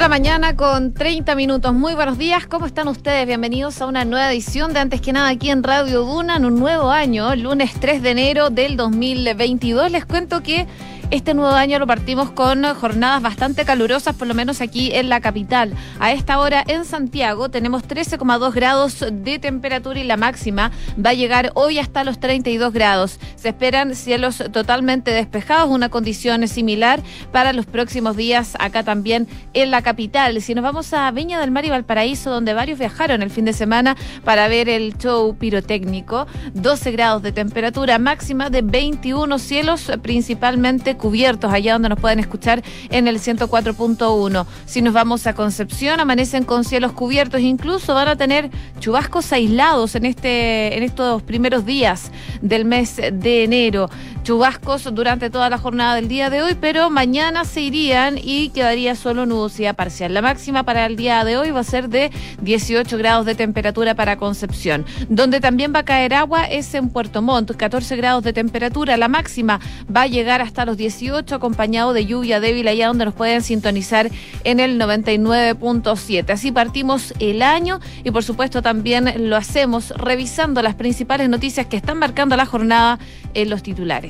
de la mañana con 30 minutos. Muy buenos días, ¿cómo están ustedes? Bienvenidos a una nueva edición de Antes que nada aquí en Radio Duna en un nuevo año, lunes 3 de enero del 2022. Les cuento que este nuevo año lo partimos con jornadas bastante calurosas, por lo menos aquí en la capital. A esta hora en Santiago tenemos 13,2 grados de temperatura y la máxima va a llegar hoy hasta los 32 grados. Se esperan cielos totalmente despejados, una condición similar para los próximos días acá también en la capital. Si nos vamos a Viña del Mar y Valparaíso, donde varios viajaron el fin de semana para ver el show pirotécnico, 12 grados de temperatura máxima de 21 cielos principalmente cubiertos allá donde nos pueden escuchar en el 104.1. Si nos vamos a Concepción, amanecen con cielos cubiertos, incluso van a tener chubascos aislados en este en estos primeros días del mes de enero. Chubascos durante toda la jornada del día de hoy, pero mañana se irían y quedaría solo nubosidad parcial. La máxima para el día de hoy va a ser de 18 grados de temperatura para Concepción. Donde también va a caer agua es en Puerto Montt, 14 grados de temperatura. La máxima va a llegar hasta los 18 acompañado de lluvia débil allá donde nos pueden sintonizar en el 99.7. Así partimos el año y por supuesto también lo hacemos revisando las principales noticias que están marcando la jornada en los titulares.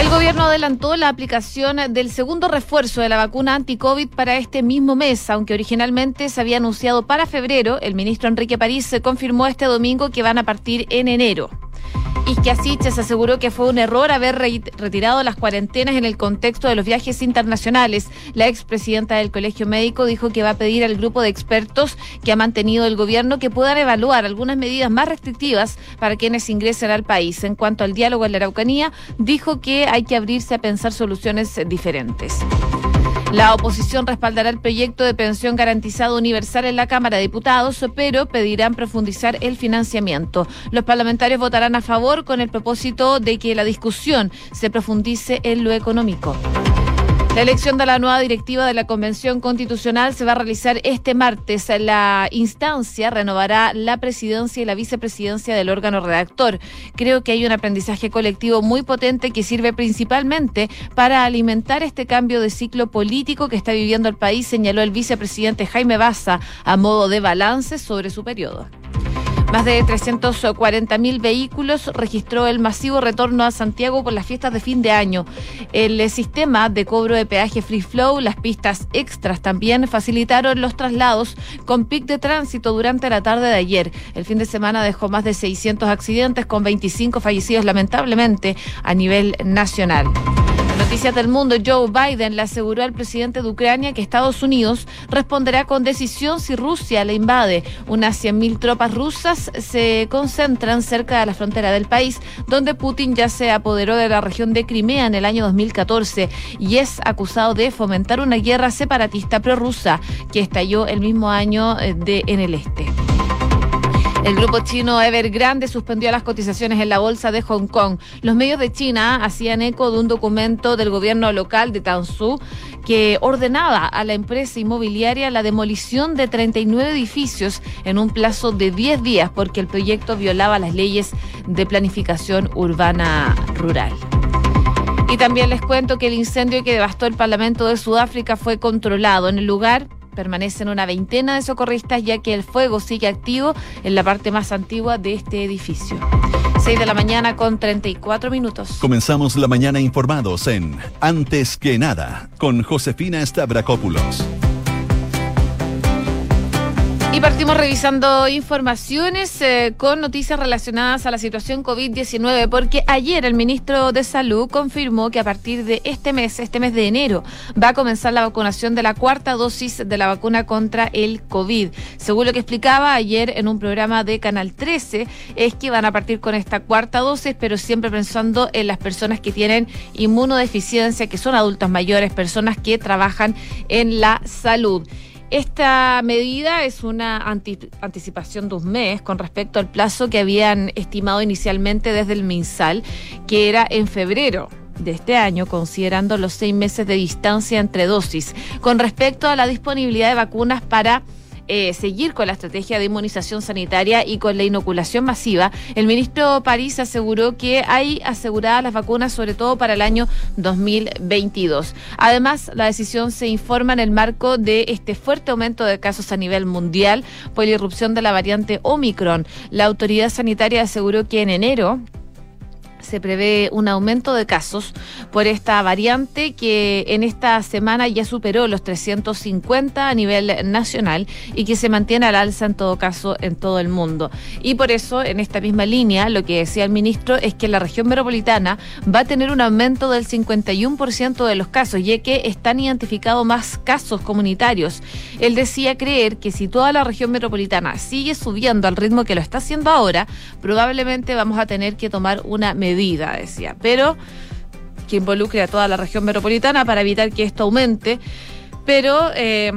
El gobierno adelantó la aplicación del segundo refuerzo de la vacuna anti-COVID para este mismo mes, aunque originalmente se había anunciado para febrero. El ministro Enrique París confirmó este domingo que van a partir en enero. Isquiasiches aseguró que fue un error haber retirado las cuarentenas en el contexto de los viajes internacionales. La expresidenta del Colegio Médico dijo que va a pedir al grupo de expertos que ha mantenido el gobierno que puedan evaluar algunas medidas más restrictivas para quienes ingresen al país. En cuanto al diálogo en la Araucanía, dijo que hay que abrirse a pensar soluciones diferentes. La oposición respaldará el proyecto de pensión garantizado universal en la Cámara de Diputados, pero pedirán profundizar el financiamiento. Los parlamentarios votarán a favor con el propósito de que la discusión se profundice en lo económico. La elección de la nueva directiva de la Convención Constitucional se va a realizar este martes. La instancia renovará la presidencia y la vicepresidencia del órgano redactor. Creo que hay un aprendizaje colectivo muy potente que sirve principalmente para alimentar este cambio de ciclo político que está viviendo el país, señaló el vicepresidente Jaime Baza a modo de balance sobre su periodo. Más de 340 mil vehículos registró el masivo retorno a Santiago por las fiestas de fin de año. El eh, sistema de cobro de peaje Free Flow, las pistas extras también facilitaron los traslados con pic de tránsito durante la tarde de ayer. El fin de semana dejó más de 600 accidentes con 25 fallecidos lamentablemente a nivel nacional. Noticias del mundo, Joe Biden le aseguró al presidente de Ucrania que Estados Unidos responderá con decisión si Rusia le invade. Unas 100.000 tropas rusas se concentran cerca de la frontera del país, donde Putin ya se apoderó de la región de Crimea en el año 2014 y es acusado de fomentar una guerra separatista prorrusa que estalló el mismo año eh, de, en el este. El grupo chino Evergrande suspendió las cotizaciones en la bolsa de Hong Kong. Los medios de China hacían eco de un documento del gobierno local de Tansu que ordenaba a la empresa inmobiliaria la demolición de 39 edificios en un plazo de 10 días porque el proyecto violaba las leyes de planificación urbana rural. Y también les cuento que el incendio que devastó el Parlamento de Sudáfrica fue controlado. En el lugar permanecen una veintena de socorristas ya que el fuego sigue activo en la parte más antigua de este edificio. 6 de la mañana con 34 minutos. Comenzamos la mañana informados en Antes que nada con Josefina Stavrakopoulos. Y partimos revisando informaciones eh, con noticias relacionadas a la situación COVID-19, porque ayer el ministro de Salud confirmó que a partir de este mes, este mes de enero, va a comenzar la vacunación de la cuarta dosis de la vacuna contra el COVID. Según lo que explicaba ayer en un programa de Canal 13, es que van a partir con esta cuarta dosis, pero siempre pensando en las personas que tienen inmunodeficiencia, que son adultos mayores, personas que trabajan en la salud. Esta medida es una anticipación de un mes con respecto al plazo que habían estimado inicialmente desde el MinSal, que era en febrero de este año, considerando los seis meses de distancia entre dosis. Con respecto a la disponibilidad de vacunas para eh, seguir con la estrategia de inmunización sanitaria y con la inoculación masiva, el ministro París aseguró que hay aseguradas las vacunas, sobre todo para el año 2022. Además, la decisión se informa en el marco de este fuerte aumento de casos a nivel mundial por la irrupción de la variante Omicron. La autoridad sanitaria aseguró que en enero se prevé un aumento de casos por esta variante que en esta semana ya superó los 350 a nivel nacional y que se mantiene al alza en todo caso en todo el mundo. Y por eso, en esta misma línea, lo que decía el ministro es que la región metropolitana va a tener un aumento del 51% de los casos, ya que están identificados más casos comunitarios. Él decía creer que si toda la región metropolitana sigue subiendo al ritmo que lo está haciendo ahora, probablemente vamos a tener que tomar una medida decía, pero que involucre a toda la región metropolitana para evitar que esto aumente pero eh,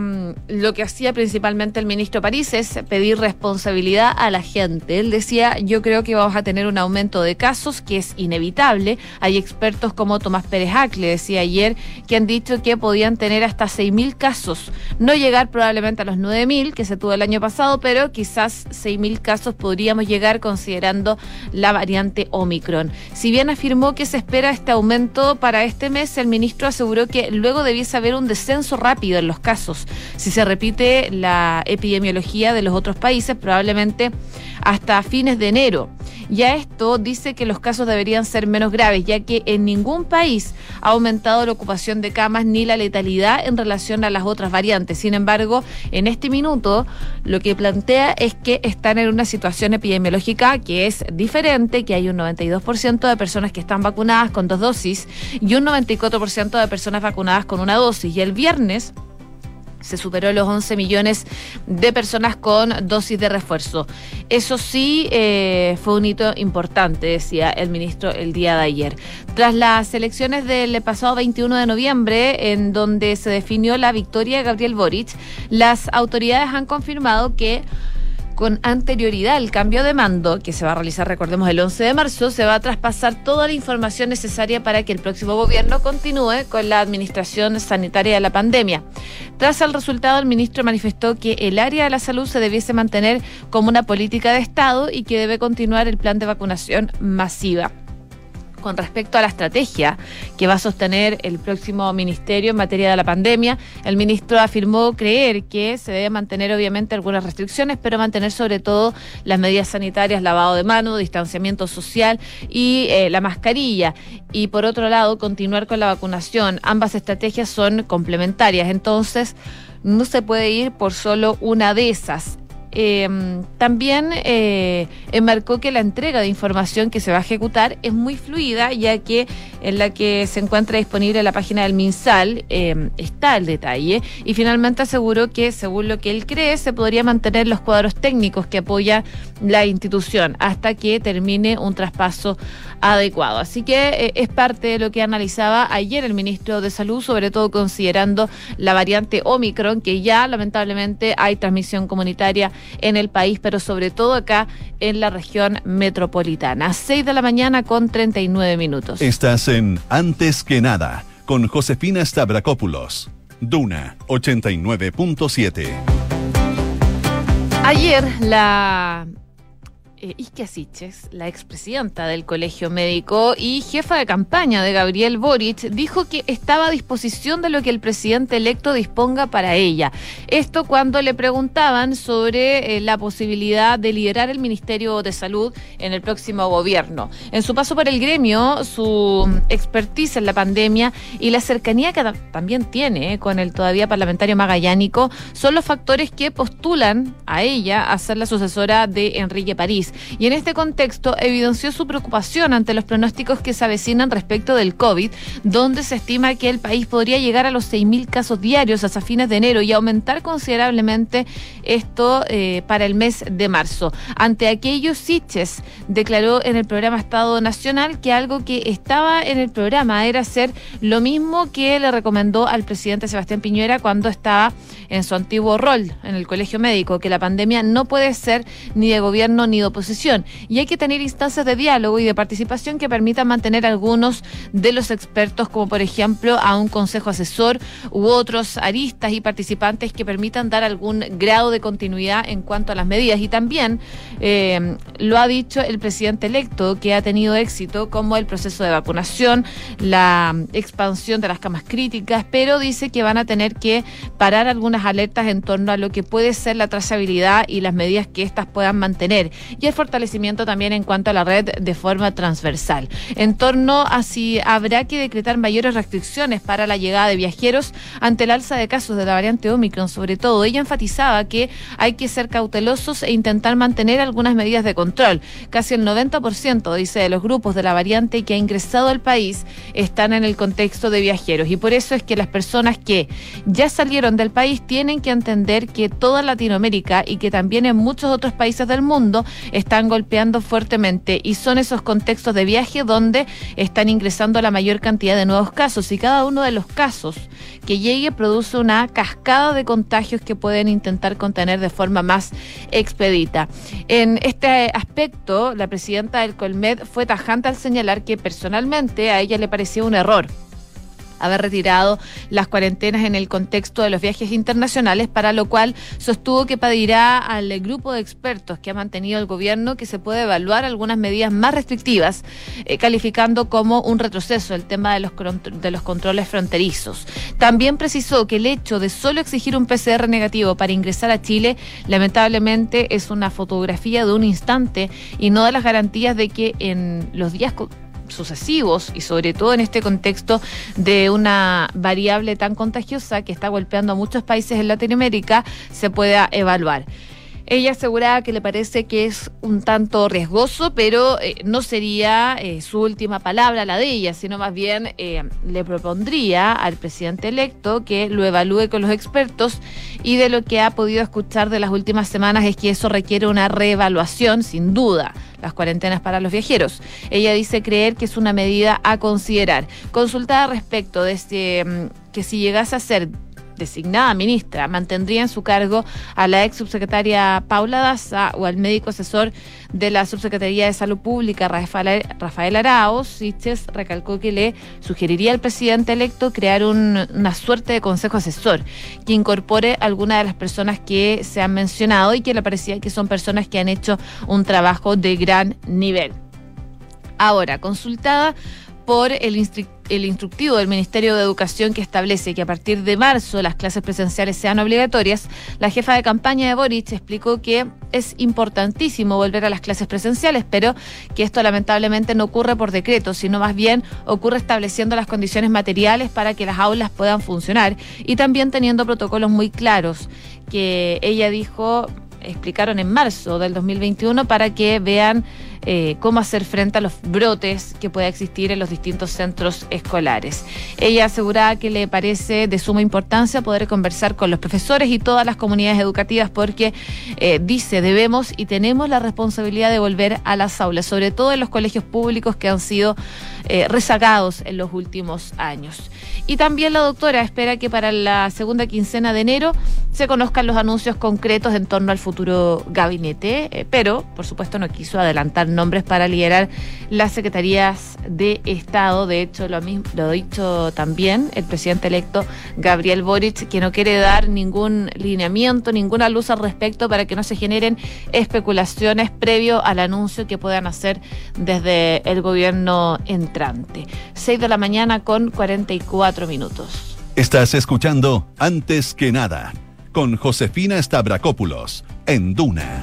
lo que hacía principalmente el ministro París es pedir responsabilidad a la gente. Él decía, yo creo que vamos a tener un aumento de casos que es inevitable. Hay expertos como Tomás Pérez Acle, decía ayer, que han dicho que podían tener hasta 6.000 casos. No llegar probablemente a los 9.000 que se tuvo el año pasado, pero quizás 6.000 casos podríamos llegar considerando la variante Omicron. Si bien afirmó que se espera este aumento para este mes, el ministro aseguró que luego debiese haber un descenso rápido en los casos. Si se repite la epidemiología de los otros países, probablemente hasta fines de enero. Ya esto dice que los casos deberían ser menos graves, ya que en ningún país ha aumentado la ocupación de camas ni la letalidad en relación a las otras variantes. Sin embargo, en este minuto lo que plantea es que están en una situación epidemiológica que es diferente, que hay un 92% de personas que están vacunadas con dos dosis y un 94% de personas vacunadas con una dosis. Y el viernes se superó los 11 millones de personas con dosis de refuerzo. Eso sí eh, fue un hito importante, decía el ministro el día de ayer. Tras las elecciones del pasado 21 de noviembre, en donde se definió la victoria de Gabriel Boric, las autoridades han confirmado que con anterioridad al cambio de mando, que se va a realizar, recordemos, el 11 de marzo, se va a traspasar toda la información necesaria para que el próximo gobierno continúe con la administración sanitaria de la pandemia. Tras el resultado, el ministro manifestó que el área de la salud se debiese mantener como una política de Estado y que debe continuar el plan de vacunación masiva con respecto a la estrategia que va a sostener el próximo ministerio en materia de la pandemia. El ministro afirmó creer que se debe mantener obviamente algunas restricciones, pero mantener sobre todo las medidas sanitarias, lavado de manos, distanciamiento social y eh, la mascarilla. Y por otro lado, continuar con la vacunación. Ambas estrategias son complementarias, entonces no se puede ir por solo una de esas. Em, también eh, enmarcó que la entrega de información que se va a ejecutar es muy fluida, ya que en la que se encuentra disponible la página del MinSal em, está el detalle. Y finalmente aseguró que, según lo que él cree, se podría mantener los cuadros técnicos que apoya la institución hasta que termine un traspaso adecuado. Así que eh, es parte de lo que analizaba ayer el ministro de Salud, sobre todo considerando la variante Omicron, que ya lamentablemente hay transmisión comunitaria en el país, pero sobre todo acá en la región metropolitana. 6 de la mañana con 39 minutos. Estás en Antes que nada con Josefina Stavrakopoulos. Duna 89.7. Ayer la eh, Isquia Siches, la expresidenta del Colegio Médico y jefa de campaña de Gabriel Boric, dijo que estaba a disposición de lo que el presidente electo disponga para ella. Esto cuando le preguntaban sobre eh, la posibilidad de liderar el Ministerio de Salud en el próximo gobierno. En su paso por el gremio, su expertise en la pandemia y la cercanía que también tiene eh, con el todavía parlamentario magallánico son los factores que postulan a ella a ser la sucesora de Enrique París. Y en este contexto evidenció su preocupación ante los pronósticos que se avecinan respecto del COVID, donde se estima que el país podría llegar a los 6.000 casos diarios hasta fines de enero y aumentar considerablemente esto eh, para el mes de marzo. Ante aquello, Siches declaró en el programa Estado Nacional que algo que estaba en el programa era hacer lo mismo que le recomendó al presidente Sebastián Piñera cuando estaba en su antiguo rol en el colegio médico, que la pandemia no puede ser ni de gobierno ni de oposición y hay que tener instancias de diálogo y de participación que permitan mantener algunos de los expertos, como por ejemplo a un consejo asesor u otros aristas y participantes que permitan dar algún grado de continuidad en cuanto a las medidas. Y también eh, lo ha dicho el presidente electo, que ha tenido éxito como el proceso de vacunación, la expansión de las camas críticas, pero dice que van a tener que parar algunas alertas en torno a lo que puede ser la trazabilidad y las medidas que éstas puedan mantener. Fortalecimiento también en cuanto a la red de forma transversal. En torno a si habrá que decretar mayores restricciones para la llegada de viajeros ante el alza de casos de la variante Omicron, sobre todo. Ella enfatizaba que hay que ser cautelosos e intentar mantener algunas medidas de control. Casi el 90%, dice, de los grupos de la variante que ha ingresado al país están en el contexto de viajeros. Y por eso es que las personas que ya salieron del país tienen que entender que toda Latinoamérica y que también en muchos otros países del mundo están golpeando fuertemente y son esos contextos de viaje donde están ingresando la mayor cantidad de nuevos casos y cada uno de los casos que llegue produce una cascada de contagios que pueden intentar contener de forma más expedita. En este aspecto, la presidenta del Colmed fue tajante al señalar que personalmente a ella le pareció un error haber retirado las cuarentenas en el contexto de los viajes internacionales, para lo cual sostuvo que pedirá al grupo de expertos que ha mantenido el gobierno que se puede evaluar algunas medidas más restrictivas, eh, calificando como un retroceso el tema de los, de los controles fronterizos. También precisó que el hecho de solo exigir un PCR negativo para ingresar a Chile, lamentablemente es una fotografía de un instante y no de las garantías de que en los días sucesivos y sobre todo en este contexto de una variable tan contagiosa que está golpeando a muchos países en Latinoamérica se pueda evaluar. Ella aseguraba que le parece que es un tanto riesgoso, pero eh, no sería eh, su última palabra la de ella, sino más bien eh, le propondría al presidente electo que lo evalúe con los expertos y de lo que ha podido escuchar de las últimas semanas es que eso requiere una reevaluación, sin duda las cuarentenas para los viajeros. Ella dice creer que es una medida a considerar. Consultada respecto de este, mm, que si llegase a ser designada ministra mantendría en su cargo a la ex subsecretaria Paula Daza o al médico asesor de la Subsecretaría de Salud Pública, Rafael, Rafael Araos. Siches recalcó que le sugeriría al presidente electo crear una suerte de consejo asesor que incorpore algunas de las personas que se han mencionado y que le parecía que son personas que han hecho un trabajo de gran nivel. Ahora, consultada por el, instructivo del Ministerio de Educación que establece que a partir de marzo las clases presenciales sean obligatorias, la jefa de campaña de Boric explicó que es importantísimo volver a las clases presenciales, pero que esto lamentablemente no ocurre por decreto, sino más bien ocurre estableciendo las condiciones materiales para que las aulas puedan funcionar y también teniendo protocolos muy claros que ella dijo explicaron en marzo del 2021 para que vean eh, cómo hacer frente a los brotes que pueda existir en los distintos centros escolares. Ella aseguraba que le parece de suma importancia poder conversar con los profesores y todas las comunidades educativas porque eh, dice debemos y tenemos la responsabilidad de volver a las aulas, sobre todo en los colegios públicos que han sido eh, rezagados en los últimos años. Y también la doctora espera que para la segunda quincena de enero se conozcan los anuncios concretos en torno al futuro gabinete, pero por supuesto no quiso adelantar nombres para liderar las secretarías de Estado. De hecho, lo, mismo, lo ha dicho también el presidente electo Gabriel Boric, que no quiere dar ningún lineamiento, ninguna luz al respecto para que no se generen especulaciones previo al anuncio que puedan hacer desde el gobierno entrante. 6 de la mañana con 44 minutos. Estás escuchando Antes que nada con Josefina Stavrakopoulos en Duna.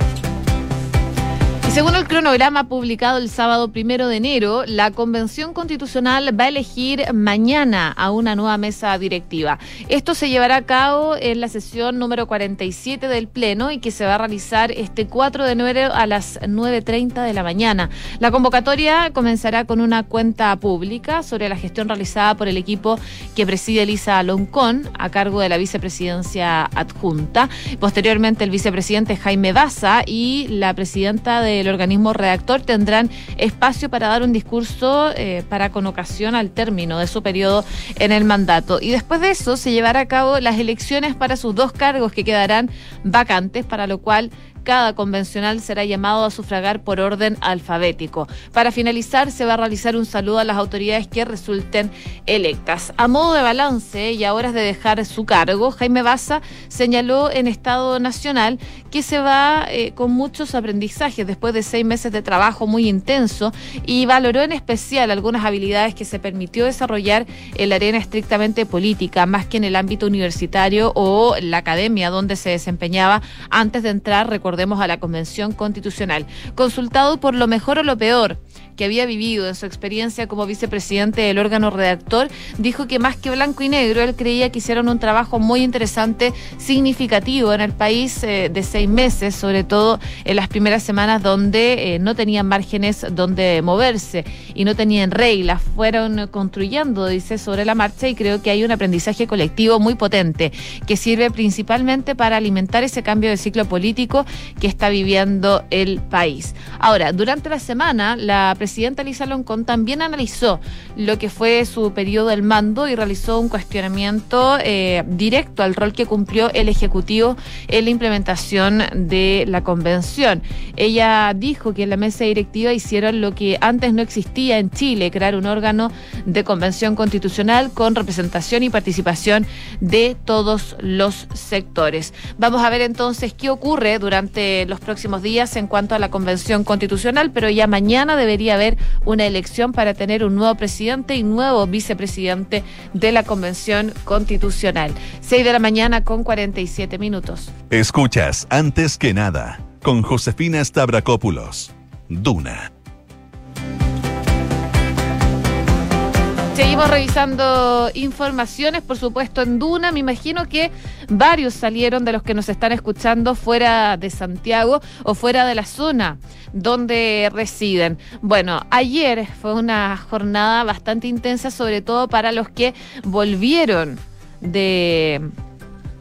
Según el cronograma publicado el sábado primero de enero, la Convención Constitucional va a elegir mañana a una nueva mesa directiva. Esto se llevará a cabo en la sesión número 47 del Pleno y que se va a realizar este 4 de enero a las 9.30 de la mañana. La convocatoria comenzará con una cuenta pública sobre la gestión realizada por el equipo que preside Elisa Loncón a cargo de la vicepresidencia adjunta. Posteriormente, el vicepresidente Jaime Baza y la presidenta del organismo redactor tendrán espacio para dar un discurso eh, para con ocasión al término de su periodo en el mandato. Y después de eso se llevará a cabo las elecciones para sus dos cargos que quedarán vacantes, para lo cual Cada convencional será llamado a sufragar por orden alfabético. Para finalizar, se va a realizar un saludo a las autoridades que resulten electas. A modo de balance y a horas de dejar su cargo, Jaime Baza señaló en Estado Nacional que se va eh, con muchos aprendizajes después de seis meses de trabajo muy intenso y valoró en especial algunas habilidades que se permitió desarrollar en la arena estrictamente política, más que en el ámbito universitario o la academia donde se desempeñaba antes de entrar, recordemos, a la Convención Constitucional. Consultado por lo mejor o lo peor que había vivido en su experiencia como vicepresidente del órgano redactor, dijo que más que blanco y negro, él creía que hicieron un trabajo muy interesante, significativo en el país eh, de seis meses, sobre todo en las primeras semanas donde eh, no tenían márgenes donde moverse y no tenían reglas. Fueron construyendo, dice, sobre la marcha y creo que hay un aprendizaje colectivo muy potente que sirve principalmente para alimentar ese cambio de ciclo político que está viviendo el país. Ahora, durante la semana, la presidenta Lisa Loncón también analizó lo que fue su periodo del mando y realizó un cuestionamiento eh, directo al rol que cumplió el Ejecutivo en la implementación de la convención. Ella dijo que en la mesa directiva hicieron lo que antes no existía en Chile, crear un órgano de convención constitucional con representación y participación de todos los sectores. Vamos a ver entonces qué ocurre durante los próximos días en cuanto a la convención constitucional, pero ya mañana debería haber una elección para tener un nuevo presidente y nuevo vicepresidente de la Convención Constitucional. 6 de la mañana con 47 minutos. Escuchas antes que nada con Josefina Stavrakopoulos. Duna Seguimos revisando informaciones, por supuesto, en Duna. Me imagino que varios salieron de los que nos están escuchando fuera de Santiago o fuera de la zona donde residen. Bueno, ayer fue una jornada bastante intensa, sobre todo para los que volvieron de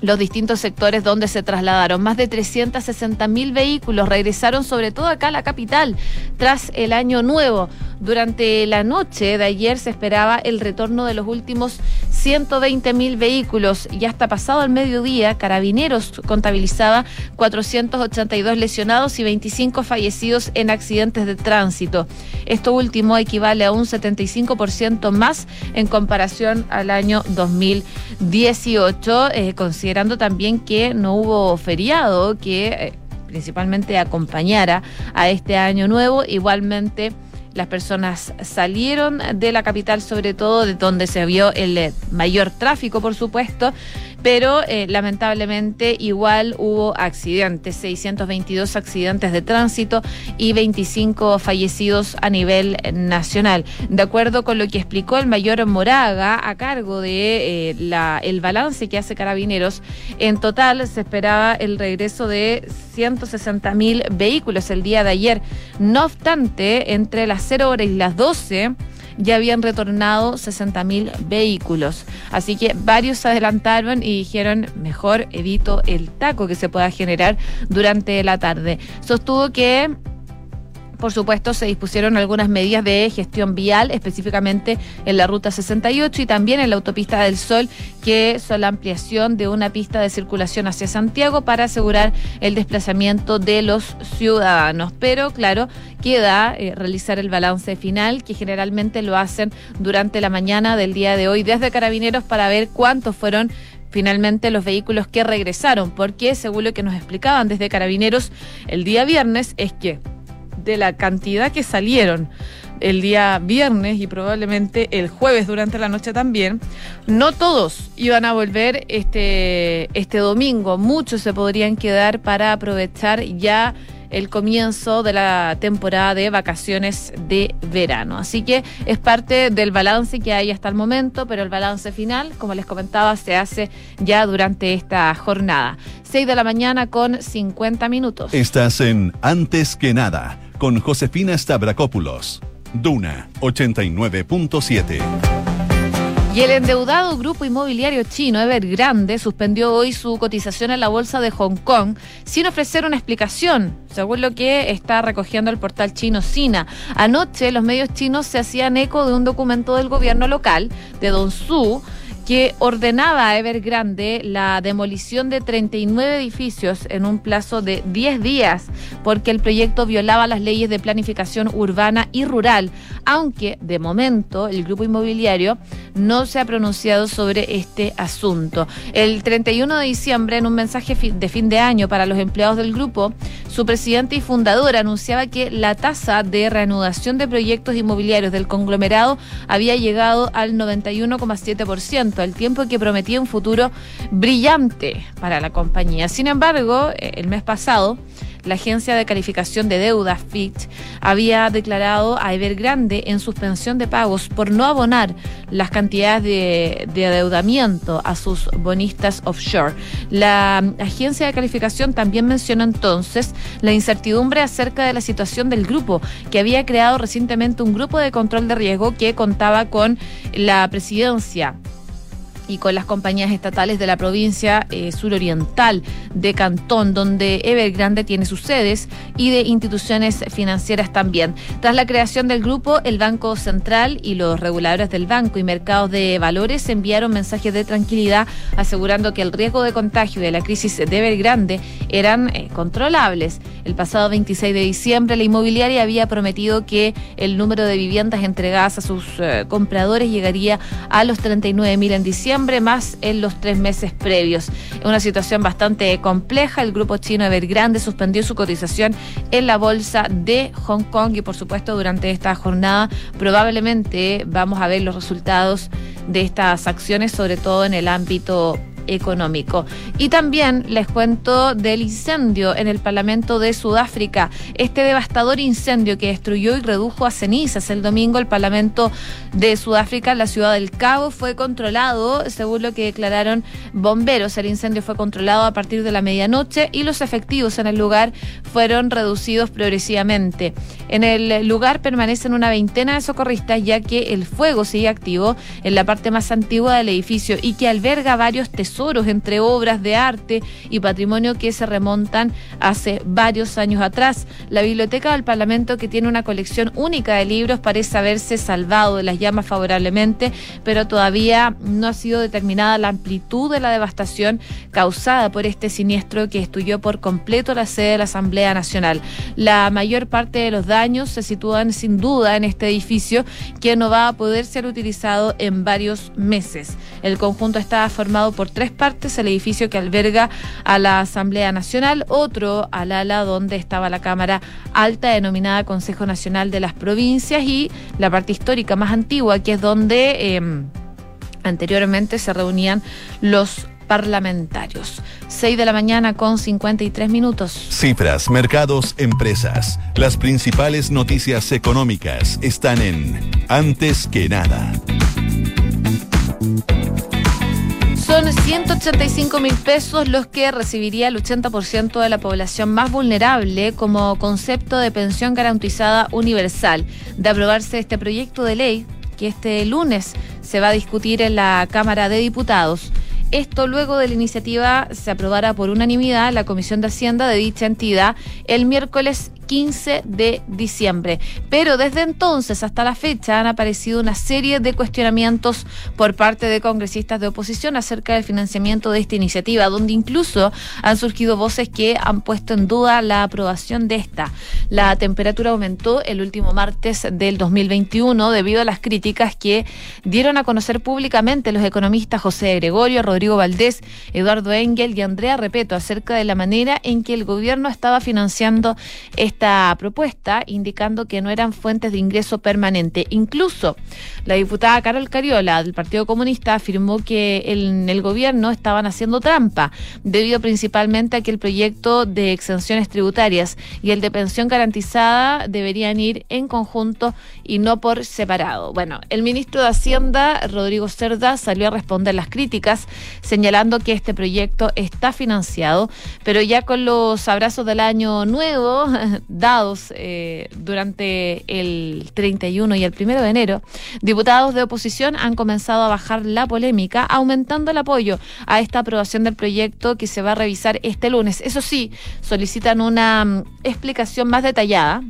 los distintos sectores donde se trasladaron. Más de 360 mil vehículos regresaron sobre todo acá a la capital tras el año nuevo. Durante la noche de ayer se esperaba el retorno de los últimos 120 mil vehículos y hasta pasado el mediodía Carabineros contabilizaba 482 lesionados y 25 fallecidos en accidentes de tránsito. Esto último equivale a un 75% más en comparación al año 2018, eh, considerando también que no hubo feriado que eh, principalmente acompañara a este año nuevo. Igualmente, las personas salieron de la capital, sobre todo de donde se vio el eh, mayor tráfico, por supuesto, pero eh, lamentablemente igual hubo accidentes, 622 accidentes de tránsito y 25 fallecidos a nivel nacional. De acuerdo con lo que explicó el mayor Moraga a cargo de eh, la, el balance que hace Carabineros, en total se esperaba el regreso de 160 mil vehículos el día de ayer. No obstante, entre las 0 horas y las 12 ya habían retornado 60.000 vehículos. Así que varios se adelantaron y dijeron, mejor evito el taco que se pueda generar durante la tarde. Sostuvo que por supuesto, se dispusieron algunas medidas de gestión vial, específicamente en la Ruta 68 y también en la Autopista del Sol, que son la ampliación de una pista de circulación hacia Santiago para asegurar el desplazamiento de los ciudadanos. Pero, claro, queda eh, realizar el balance final, que generalmente lo hacen durante la mañana del día de hoy desde Carabineros para ver cuántos fueron finalmente los vehículos que regresaron, porque según lo que nos explicaban desde Carabineros el día viernes es que de la cantidad que salieron el día viernes y probablemente el jueves durante la noche también, no todos iban a volver este, este domingo, muchos se podrían quedar para aprovechar ya el comienzo de la temporada de vacaciones de verano. Así que es parte del balance que hay hasta el momento, pero el balance final, como les comentaba, se hace ya durante esta jornada. 6 de la mañana con 50 minutos. Estás en Antes que nada con Josefina Stavrakopoulos. Duna 89.7. Y el endeudado grupo inmobiliario chino Evergrande suspendió hoy su cotización en la bolsa de Hong Kong sin ofrecer una explicación, según lo que está recogiendo el portal chino Sina. Anoche los medios chinos se hacían eco de un documento del gobierno local de Don Su que ordenaba a Evergrande la demolición de 39 edificios en un plazo de 10 días, porque el proyecto violaba las leyes de planificación urbana y rural, aunque de momento el grupo inmobiliario no se ha pronunciado sobre este asunto. El 31 de diciembre, en un mensaje de fin de año para los empleados del grupo, su presidente y fundador anunciaba que la tasa de reanudación de proyectos inmobiliarios del conglomerado había llegado al 91,7% al tiempo que prometía un futuro brillante para la compañía. Sin embargo, eh, el mes pasado, la agencia de calificación de deuda Fitch había declarado a Evergrande en suspensión de pagos por no abonar las cantidades de, de, adeudamiento a sus bonistas offshore. La agencia de calificación también mencionó entonces la incertidumbre acerca de la situación del grupo, que había creado recientemente un grupo de control de riesgo que contaba con la presidencia y con las compañías estatales de la provincia eh, suroriental de Cantón, donde Evergrande tiene sus sedes, y de instituciones financieras también. Tras la creación del grupo, el Banco Central y los reguladores del banco y mercados de valores enviaron mensajes de tranquilidad asegurando que el riesgo de contagio de la crisis de Evergrande eran eh, controlables. El pasado 26 de diciembre, la inmobiliaria había prometido que el número de viviendas entregadas a sus eh, compradores llegaría a los 39 mil en diciembre más en los tres meses previos. Una situación bastante compleja. El grupo chino Evergrande suspendió su cotización en la bolsa de Hong Kong y por supuesto durante esta jornada probablemente vamos a ver los resultados de estas acciones, sobre todo en el ámbito económico. Y también les cuento del incendio en el Parlamento de Sudáfrica. Este devastador incendio que destruyó y redujo a cenizas el domingo el Parlamento de Sudáfrica en la ciudad del Cabo fue controlado, según lo que declararon bomberos. El incendio fue controlado a partir de la medianoche y los efectivos en el lugar fueron reducidos progresivamente. En el lugar permanecen una veintena de socorristas ya que el fuego sigue activo en la parte más antigua del edificio y que alberga varios tesoros entre obras de arte y patrimonio que se remontan hace varios años atrás. La Biblioteca del Parlamento, que tiene una colección única de libros, parece haberse salvado de las llamas favorablemente, pero todavía no ha sido determinada la amplitud de la devastación causada por este siniestro que destruyó por completo la sede de la Asamblea Nacional. La mayor parte de los daños se sitúan sin duda en este edificio que no va a poder ser utilizado en varios meses. El conjunto está formado por tres partes, el edificio que alberga a la Asamblea Nacional, otro al ala donde estaba la Cámara Alta denominada Consejo Nacional de las Provincias y la parte histórica más antigua que es donde em, anteriormente se reunían los parlamentarios. 6 de la mañana con 53 minutos. Cifras, mercados, empresas. Las principales noticias económicas están en Antes que nada. Son 185 mil pesos los que recibiría el 80% de la población más vulnerable como concepto de pensión garantizada universal. De aprobarse este proyecto de ley, que este lunes se va a discutir en la Cámara de Diputados. Esto luego de la iniciativa se aprobara por unanimidad la Comisión de Hacienda de dicha entidad el miércoles 15 de diciembre. Pero desde entonces hasta la fecha han aparecido una serie de cuestionamientos por parte de congresistas de oposición acerca del financiamiento de esta iniciativa, donde incluso han surgido voces que han puesto en duda la aprobación de esta. La temperatura aumentó el último martes del 2021 debido a las críticas que dieron a conocer públicamente los economistas José Gregorio, Rodrigo Valdés, Eduardo Engel y Andrea Repeto acerca de la manera en que el gobierno estaba financiando este esta propuesta, indicando que no eran fuentes de ingreso permanente. Incluso la diputada Carol Cariola del Partido Comunista afirmó que en el gobierno estaban haciendo trampa, debido principalmente a que el proyecto de exenciones tributarias y el de pensión garantizada deberían ir en conjunto y no por separado. Bueno, el ministro de Hacienda, Rodrigo Cerda, salió a responder las críticas, señalando que este proyecto está financiado, pero ya con los abrazos del año nuevo, dados eh, durante el 31 y el 1 de enero, diputados de oposición han comenzado a bajar la polémica, aumentando el apoyo a esta aprobación del proyecto que se va a revisar este lunes. Eso sí, solicitan una mm, explicación más detallada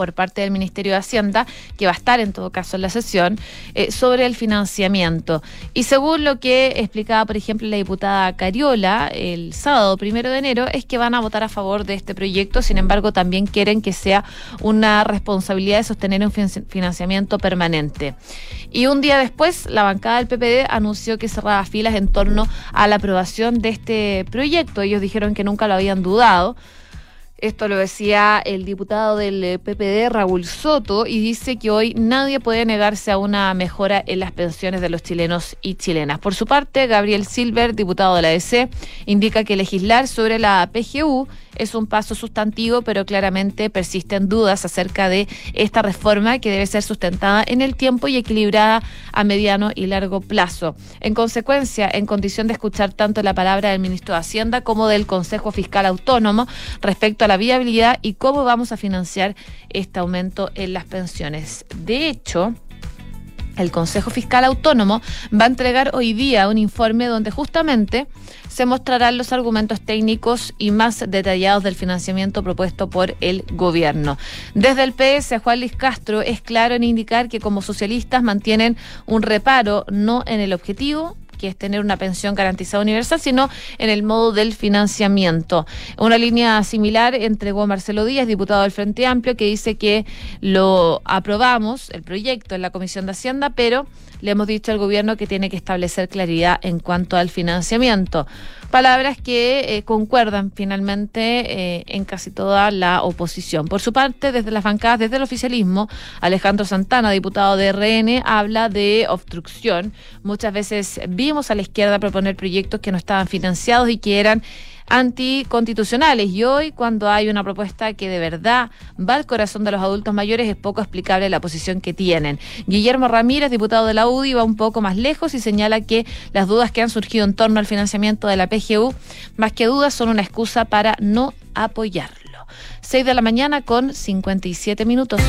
por parte del Ministerio de Hacienda, que va a estar en todo caso en la sesión, eh, sobre el financiamiento. Y según lo que explicaba, por ejemplo, la diputada Cariola el sábado primero de enero, es que van a votar a favor de este proyecto, sin embargo también quieren que sea una responsabilidad de sostener un financiamiento permanente. Y un día después, la bancada del PPD anunció que cerraba filas en torno a la aprobación de este proyecto. Ellos dijeron que nunca lo habían dudado. Esto lo decía el diputado del eh, PPD, Raúl Soto, y dice que hoy nadie puede negarse a una mejora en las pensiones de los chilenos y chilenas. Por su parte, Gabriel Silver, diputado de la DC, indica que legislar sobre la PGU es un paso sustantivo, pero claramente persisten dudas acerca de esta reforma que debe ser sustentada en el tiempo y equilibrada a mediano y largo plazo. En consecuencia, en condición de escuchar tanto la palabra del ministro de Hacienda como del Consejo Fiscal Autónomo respecto a la viabilidad y cómo vamos a financiar este aumento en las pensiones. De hecho, el Consejo Fiscal Autónomo va a entregar hoy día un informe donde justamente se mostrarán los argumentos técnicos y más detallados del financiamiento propuesto por el gobierno. Desde el PS, Juan Luis Castro es claro en indicar que como socialistas mantienen un reparo no en el objetivo, que es tener una pensión garantizada universal, sino en el modo del financiamiento. Una línea similar entregó Marcelo Díaz, diputado del Frente Amplio, que dice que lo aprobamos, el proyecto, en la Comisión de Hacienda, pero le hemos dicho al gobierno que tiene que establecer claridad en cuanto al financiamiento. Palabras que eh, concuerdan finalmente eh, en casi toda la oposición. Por su parte, desde las bancadas, desde el oficialismo, Alejandro Santana, diputado de RN, habla de obstrucción. Muchas veces vimos a la izquierda proponer proyectos que no estaban financiados y que eran anticonstitucionales. Y hoy, cuando hay una propuesta que de verdad va al corazón de los adultos mayores, es poco explicable la posición que tienen. Guillermo Ramírez, diputado de la UDI, va un poco más lejos y señala que las dudas que han surgido en torno al financiamiento de la PGU, más que dudas, son una excusa para no apoyarlo. 6 de la mañana con 57 minutos.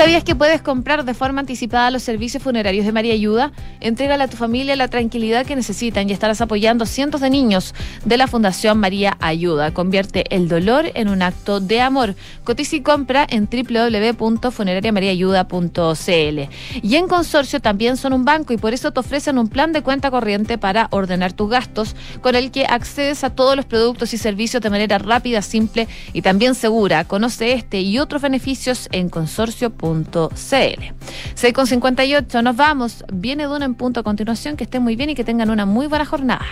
¿Sabías que puedes comprar de forma anticipada los servicios funerarios de María Ayuda? Entrégale a tu familia la tranquilidad que necesitan y estarás apoyando cientos de niños de la Fundación María Ayuda. Convierte el dolor en un acto de amor. Cotiza y compra en www.funerariamariaayuda.cl. Y en Consorcio también son un banco y por eso te ofrecen un plan de cuenta corriente para ordenar tus gastos con el que accedes a todos los productos y servicios de manera rápida, simple y también segura. Conoce este y otros beneficios en consorcio.com cl 6 con 58, nos vamos. Viene Duna en punto a continuación. Que estén muy bien y que tengan una muy buena jornada.